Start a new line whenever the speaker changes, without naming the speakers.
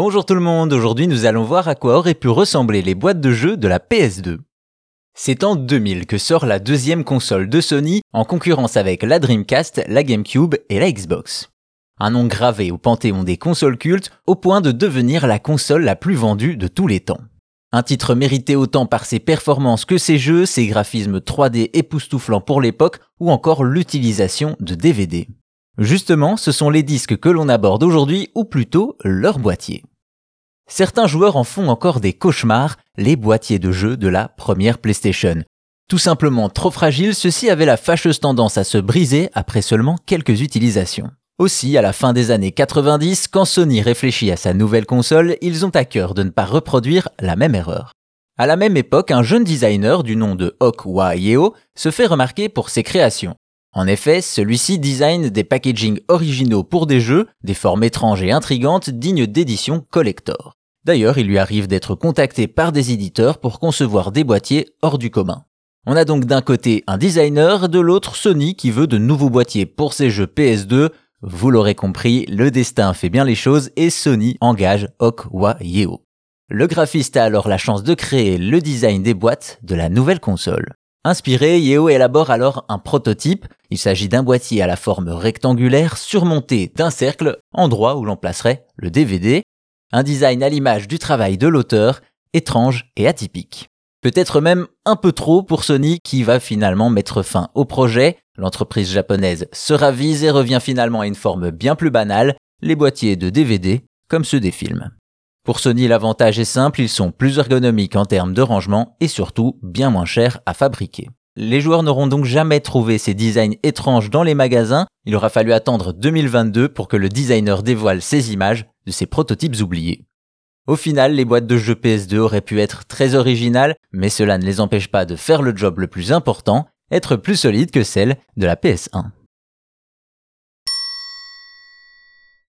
Bonjour tout le monde, aujourd'hui nous allons voir à quoi auraient pu ressembler les boîtes de jeux de la PS2. C'est en 2000 que sort la deuxième console de Sony en concurrence avec la Dreamcast, la GameCube et la Xbox. Un nom gravé au panthéon des consoles cultes au point de devenir la console la plus vendue de tous les temps. Un titre mérité autant par ses performances que ses jeux, ses graphismes 3D époustouflants pour l'époque ou encore l'utilisation de DVD. Justement, ce sont les disques que l'on aborde aujourd'hui, ou plutôt leur boîtier. Certains joueurs en font encore des cauchemars, les boîtiers de jeux de la première PlayStation. Tout simplement trop fragiles, ceux-ci avaient la fâcheuse tendance à se briser après seulement quelques utilisations. Aussi, à la fin des années 90, quand Sony réfléchit à sa nouvelle console, ils ont à cœur de ne pas reproduire la même erreur. À la même époque, un jeune designer du nom de Wa Yeo se fait remarquer pour ses créations. En effet, celui-ci design des packagings originaux pour des jeux, des formes étranges et intrigantes dignes d'édition collector. D'ailleurs, il lui arrive d'être contacté par des éditeurs pour concevoir des boîtiers hors du commun. On a donc d'un côté un designer, de l'autre Sony qui veut de nouveaux boîtiers pour ses jeux PS2. Vous l'aurez compris, le destin fait bien les choses et Sony engage Okwa Yeo. Le graphiste a alors la chance de créer le design des boîtes de la nouvelle console. Inspiré, Yeo élabore alors un prototype. Il s'agit d'un boîtier à la forme rectangulaire surmonté d'un cercle, endroit où l'on placerait le DVD. Un design à l'image du travail de l'auteur, étrange et atypique. Peut-être même un peu trop pour Sony qui va finalement mettre fin au projet. L'entreprise japonaise se ravise et revient finalement à une forme bien plus banale, les boîtiers de DVD comme ceux des films. Pour Sony, l'avantage est simple, ils sont plus ergonomiques en termes de rangement et surtout bien moins chers à fabriquer. Les joueurs n'auront donc jamais trouvé ces designs étranges dans les magasins, il aura fallu attendre 2022 pour que le designer dévoile ces images de ces prototypes oubliés. Au final, les boîtes de jeux PS2 auraient pu être très originales, mais cela ne les empêche pas de faire le job le plus important, être plus solides que celles de la PS1.